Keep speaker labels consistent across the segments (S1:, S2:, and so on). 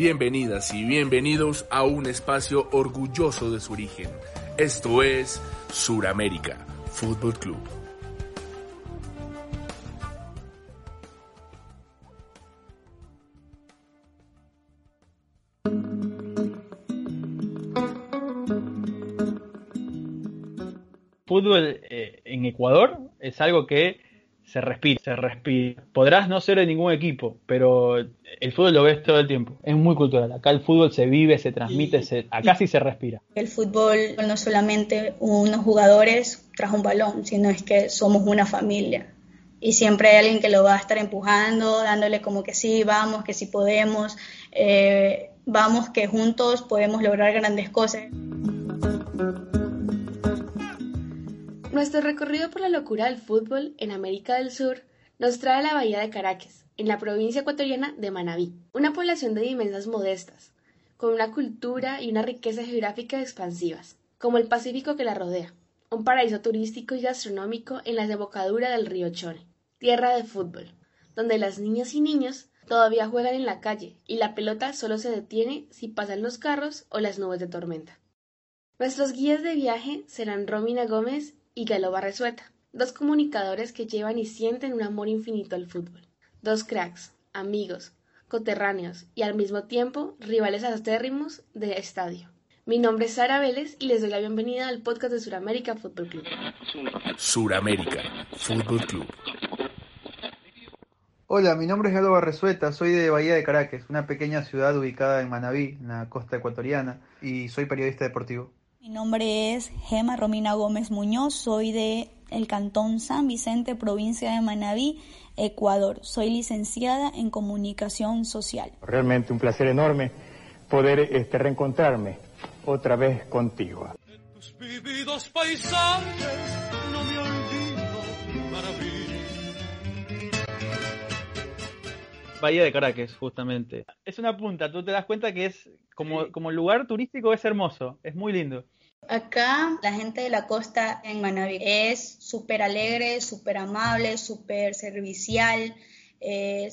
S1: Bienvenidas y bienvenidos a un espacio orgulloso de su origen. Esto es Suramérica Fútbol Club.
S2: Fútbol eh, en Ecuador es algo que se respira, se respira. Podrás no ser de ningún equipo, pero el fútbol lo ves todo el tiempo. Es muy cultural. Acá el fútbol se vive, se transmite, se, acá sí se respira.
S3: El fútbol no solamente unos jugadores tras un balón, sino es que somos una familia. Y siempre hay alguien que lo va a estar empujando, dándole como que sí, vamos, que sí podemos, eh, vamos, que juntos podemos lograr grandes cosas.
S4: Nuestro recorrido por la locura del fútbol en América del Sur nos trae a la bahía de Caracas, en la provincia ecuatoriana de Manabí, una población de dimensiones modestas, con una cultura y una riqueza geográfica expansivas, como el Pacífico que la rodea, un paraíso turístico y gastronómico en la desembocadura del río Chone, tierra de fútbol, donde las niñas y niños todavía juegan en la calle y la pelota solo se detiene si pasan los carros o las nubes de tormenta. Nuestros guías de viaje serán Romina Gómez y Galo Barresueta, dos comunicadores que llevan y sienten un amor infinito al fútbol. Dos cracks, amigos, coterráneos y al mismo tiempo rivales acérrimos de estadio. Mi nombre es Sara Vélez y les doy la bienvenida al podcast de Suramérica Fútbol Club.
S1: Suramérica Fútbol Club.
S5: Hola, mi nombre es Galo Barresueta, soy de Bahía de Caracas, una pequeña ciudad ubicada en Manabí, en la costa ecuatoriana, y soy periodista deportivo.
S6: Mi nombre es Gema Romina Gómez Muñoz, soy de el Cantón San Vicente, provincia de Manabí, Ecuador. Soy licenciada en Comunicación Social.
S7: Realmente un placer enorme poder este, reencontrarme otra vez contigo.
S2: Bahía de Caracas, justamente. Es una punta, tú te das cuenta que es como, como lugar turístico es hermoso, es muy lindo.
S3: Acá la gente de la costa en Manaví es súper alegre, súper amable, súper servicial. Eh,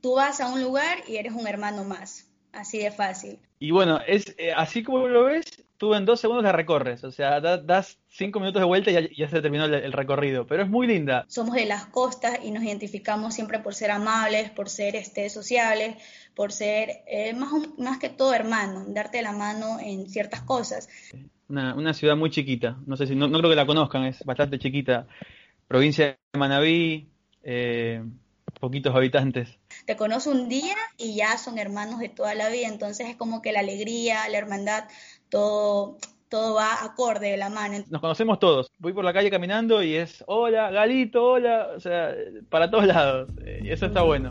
S3: tú vas a un lugar y eres un hermano más, así de fácil.
S2: Y bueno, es eh, así como lo ves, tú en dos segundos la recorres, o sea, das cinco minutos de vuelta y ya, se terminó el, recorrido, pero es muy linda.
S3: Somos de las costas y nos identificamos siempre por ser amables, por ser este, sociables, por ser eh, más, más que todo hermano, darte la mano en ciertas cosas.
S2: Una, ciudad muy chiquita, no sé si, no, creo que la conozcan, es bastante chiquita. Provincia de Manabí, eh, poquitos habitantes.
S3: Te conoce un día y ya son hermanos de toda la vida, entonces es como que la alegría, la hermandad, todo, todo va acorde de la mano.
S2: Nos conocemos todos. Voy por la calle caminando y es hola, Galito, hola, o sea, para todos lados. Eh, y eso está bueno.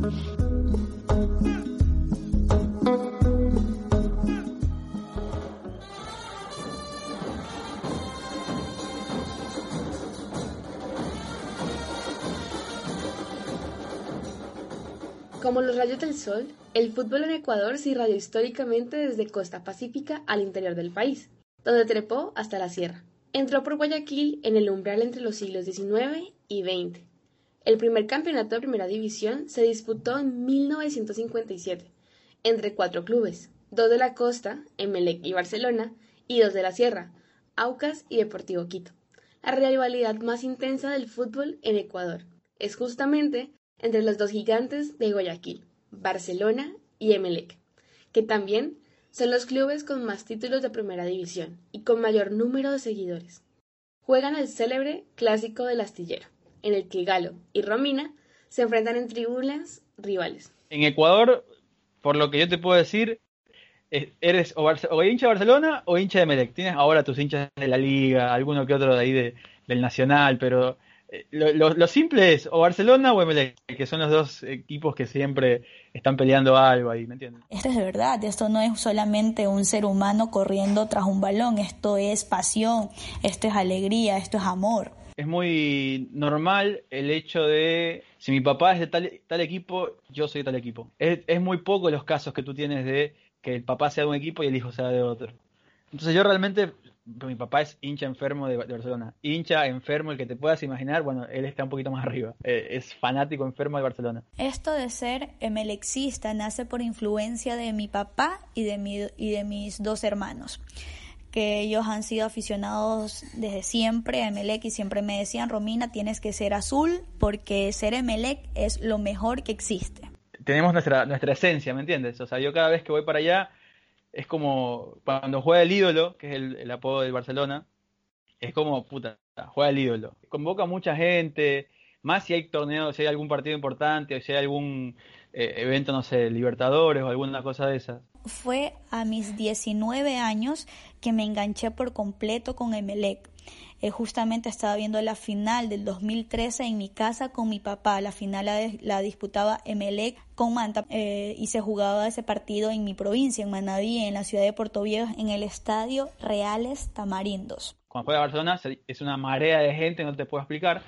S4: Como los rayos del sol, el fútbol en Ecuador se irradió históricamente desde costa pacífica al interior del país, donde trepó hasta la sierra. Entró por Guayaquil en el umbral entre los siglos XIX y XX. El primer campeonato de primera división se disputó en 1957 entre cuatro clubes, dos de la costa, Emelec y Barcelona, y dos de la sierra, Aucas y Deportivo Quito. La rivalidad más intensa del fútbol en Ecuador es justamente entre los dos gigantes de Guayaquil, Barcelona y Emelec, que también son los clubes con más títulos de primera división y con mayor número de seguidores. Juegan el célebre Clásico del Astillero, en el que Galo y Romina se enfrentan en tribunas rivales.
S2: En Ecuador, por lo que yo te puedo decir, eres o, hincha de Barcelona o hincha de Emelec. Tienes ahora tus hinchas de la liga, alguno que otro de ahí del Nacional, pero eh, lo, simple es o Barcelona o Emelec, que son los dos equipos que siempre están peleando algo ahí, ¿me entiendes?
S6: Esto es de verdad, esto no es solamente un ser humano corriendo tras un balón, esto es pasión, esto es alegría, esto es amor.
S2: Es muy normal el hecho de, si mi papá es de tal, tal equipo, yo soy de tal equipo. Es, es muy poco los casos que tú tienes de que el papá sea de un equipo y el hijo sea de otro. Entonces yo realmente mi papá es hincha enfermo de, Barcelona. Hincha enfermo, el que te puedas imaginar, bueno, él está un poquito más arriba. Eh, es fanático enfermo de Barcelona.
S6: Esto de ser emelexista nace por influencia de mi papá y de, mi, y de mis dos hermanos que ellos han sido aficionados desde siempre a Emelec y siempre me decían, Romina, tienes que ser azul porque ser Emelec es lo mejor que existe.
S2: Tenemos nuestra, nuestra esencia, ¿me entiendes? O sea, yo cada vez que voy para allá es como cuando juega el ídolo, que es el, apodo del Barcelona, es como, puta, juega el ídolo. Convoca mucha gente, más si hay torneos, si hay algún partido importante, o si hay algún eh, evento, no sé, Libertadores o alguna cosa de esas.
S6: Fue a mis 19 años que me enganché por completo con Emelec. Eh, justamente estaba viendo la final del 2013 en mi casa con mi papá. La final la, disputaba Emelec con Manta eh, y se jugaba ese partido en mi provincia, en Manaví, en la ciudad de Puerto Viejo, en el estadio Reales Tamarindos.
S2: Cuando juega Barcelona es una marea de gente, no te puedo explicar.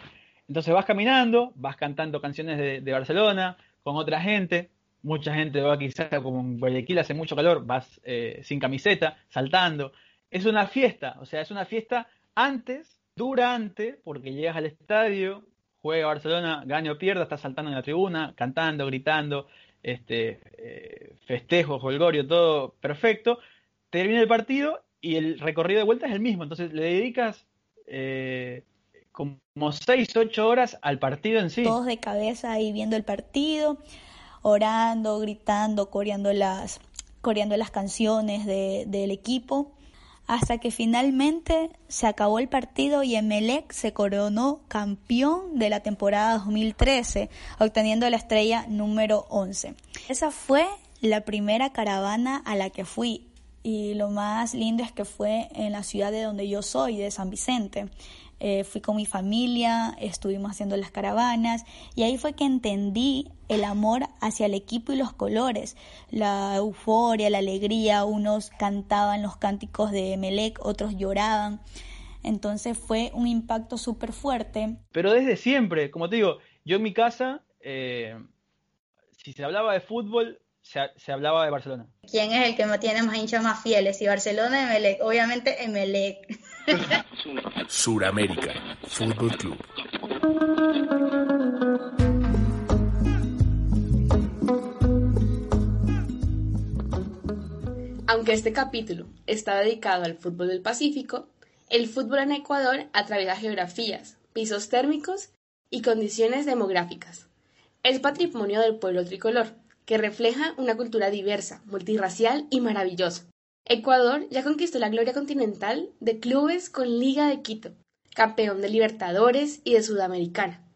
S2: Entonces vas caminando, vas cantando canciones de, Barcelona con otra gente, mucha gente va quizás como en Guayaquil hace mucho calor, vas eh, sin camiseta, saltando. Es una fiesta, o sea, es una fiesta antes, durante, porque llegas al estadio, juega Barcelona, gane o pierda, estás saltando en la tribuna, cantando, gritando, este, eh, festejo, todo perfecto. Termina el partido y el recorrido de vuelta es el mismo, entonces le dedicas eh, como 6, 8 horas al partido en sí.
S6: Todos de cabeza ahí viendo el partido, orando, gritando, coreando las, coreando las canciones del equipo hasta que finalmente se acabó el partido y Emelec se coronó campeón de la temporada 2013, obteniendo la estrella número 11. Esa fue la primera caravana a la que fui y lo más lindo es que fue en la ciudad de donde yo soy, de San Vicente. Eh, fui con mi familia, estuvimos haciendo las caravanas y ahí fue que entendí el amor hacia el equipo y los colores, la euforia, la alegría, unos cantaban los cánticos de Melec, otros lloraban. Entonces fue un impacto súper fuerte.
S2: Pero desde siempre, como te digo, yo en mi casa, eh, si se hablaba de fútbol, se, hablaba de Barcelona.
S3: ¿Quién es el que tiene más hinchas más fieles? Si Barcelona o Emelec. Obviamente Emelec.
S1: Suramérica Fútbol Club.
S4: Aunque este capítulo está dedicado al fútbol del Pacífico, el fútbol en Ecuador atraviesa geografías, pisos térmicos y condiciones demográficas. Es patrimonio del pueblo tricolor, que refleja una cultura diversa, multirracial y maravillosa. Ecuador ya conquistó la gloria continental de clubes con Liga de Quito, campeón de Libertadores y de Sudamericana.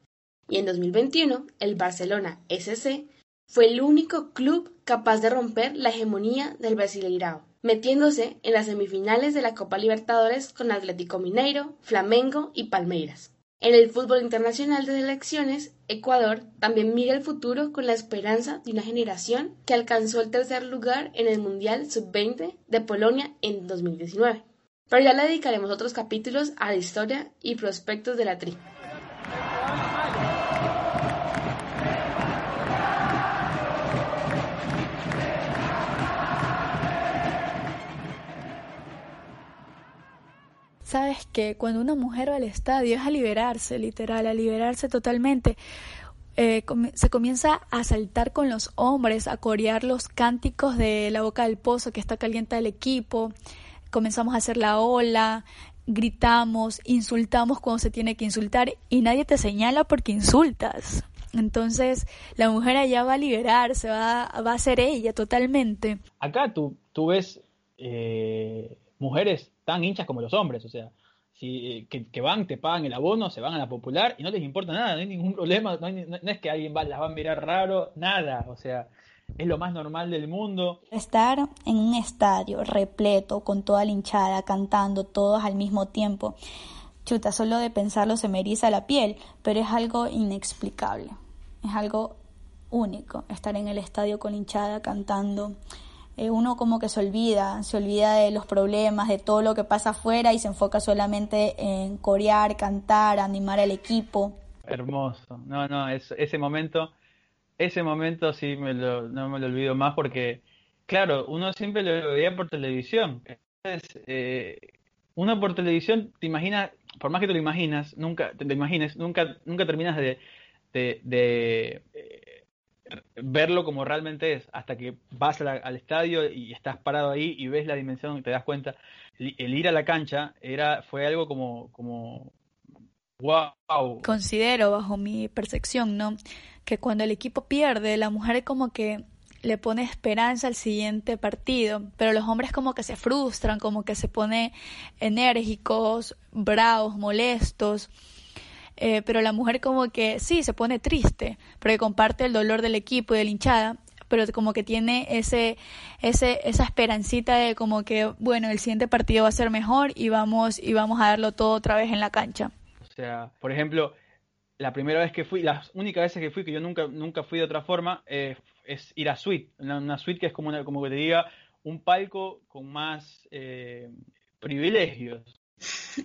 S4: Y en 2021, el Barcelona SC fue el único club capaz de romper la hegemonía del Brasileirao, metiéndose en las semifinales de la Copa Libertadores con Atlético Mineiro, Flamengo y Palmeiras. En el fútbol internacional de selecciones, Ecuador también mira el futuro con la esperanza de una generación que alcanzó el tercer lugar en el Mundial Sub-20 de Polonia en 2019. Pero ya le dedicaremos otros capítulos a la historia y prospectos de la tri.
S6: Sabes que cuando una mujer va al estadio es a liberarse, literal, a liberarse totalmente. Eh, se comienza a saltar con los hombres, a corear los cánticos de la boca del pozo que está caliente el equipo. Comenzamos a hacer la ola, gritamos, insultamos cuando se tiene que insultar y nadie te señala porque insultas. Entonces la mujer allá va a liberarse, va, va a ser ella totalmente.
S2: Acá tú, tú ves eh, mujeres tan hinchas como los hombres, o sea, si, que, van, te pagan el abono, se van a la popular y no les importa nada, no hay ningún problema, no, es que alguien va, las va a mirar raro, nada, o sea, es lo más normal del mundo.
S6: Estar en un estadio repleto, con toda la hinchada, cantando todos al mismo tiempo, chuta, solo de pensarlo se me eriza la piel, pero es algo inexplicable, es algo único estar en el estadio con hinchada cantando. Eh, uno como que se olvida, se olvida de los problemas, de todo lo que pasa afuera y se enfoca solamente en corear, cantar, animar al equipo.
S2: Hermoso, no, no, ese momento, ese momento sí me lo, no me lo olvido más porque, claro, uno siempre lo veía por televisión. Entonces, eh, uno por televisión te imagina, por más que te lo imaginas, nunca te, imagines, nunca, nunca terminas de, verlo como realmente es, hasta que vas al estadio y estás parado ahí y ves la dimensión te das cuenta. El, ir a la cancha era, fue algo como, como wow.
S6: Considero, bajo mi percepción, ¿no? Que cuando el equipo pierde, la mujer como que le pone esperanza al siguiente partido, pero los hombres como que se frustran, como que se pone enérgicos, bravos, molestos. Eh, pero la mujer como que sí, se pone triste, porque comparte el dolor del equipo y de la hinchada, pero como que tiene ese, ese, esa esperancita de como que, bueno, el siguiente partido va a ser mejor y vamos, y vamos a darlo todo otra vez en la cancha.
S2: O sea, por ejemplo, la primera vez que fui, las únicas veces que fui, que yo nunca, nunca fui de otra forma, eh, es ir a suite, una, suite que es como, una, como que te diga un palco con más eh, privilegios.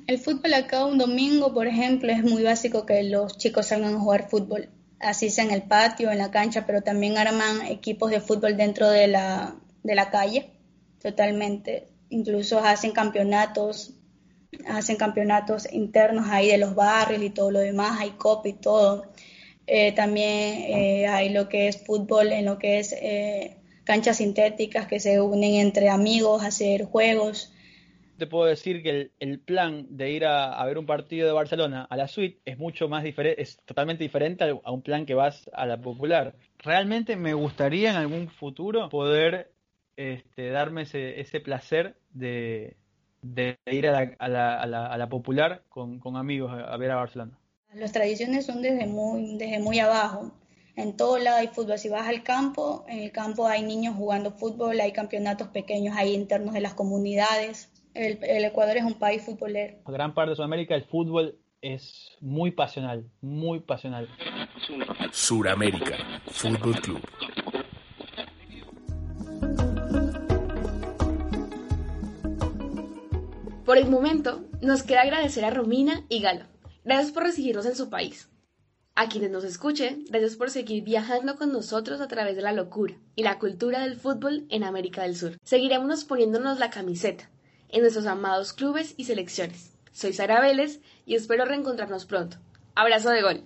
S3: El fútbol acá un domingo, por ejemplo, es muy básico que los chicos salgan a jugar fútbol, así sea en el patio, en la cancha, pero también arman equipos de fútbol dentro de la, de la calle, totalmente. Incluso hacen campeonatos, hacen campeonatos internos ahí de los barrios y todo lo demás, hay copa y todo. Eh, también eh, hay lo que es fútbol, en lo que es eh, canchas sintéticas que se unen entre amigos a hacer juegos.
S2: Te puedo decir que el, plan de ir a, ver un partido de Barcelona a la suite es mucho más diferente, es totalmente diferente a, un plan que vas a la popular. Realmente me gustaría en algún futuro poder este, darme ese, ese placer de, ir a la, a la, a la, popular con, amigos a ver a Barcelona.
S3: Las tradiciones son desde muy, desde muy abajo. En todo lado hay fútbol. Si vas al campo, en el campo hay niños jugando fútbol, hay campeonatos pequeños ahí internos de las comunidades. El, Ecuador es un país futbolero.
S2: Gran parte de Sudamérica el fútbol es muy pasional, muy pasional.
S1: Suramérica, Fútbol Club.
S4: Por el momento, nos queda agradecer a Romina y Galo Gracias por recibirnos en su país. A quienes nos escuchen, gracias por seguir viajando con nosotros a través de la locura y la cultura del fútbol en América del Sur. Seguiremos poniéndonos la camiseta en nuestros amados clubes y selecciones. Soy Sara Vélez y espero reencontrarnos pronto. Abrazo de gol.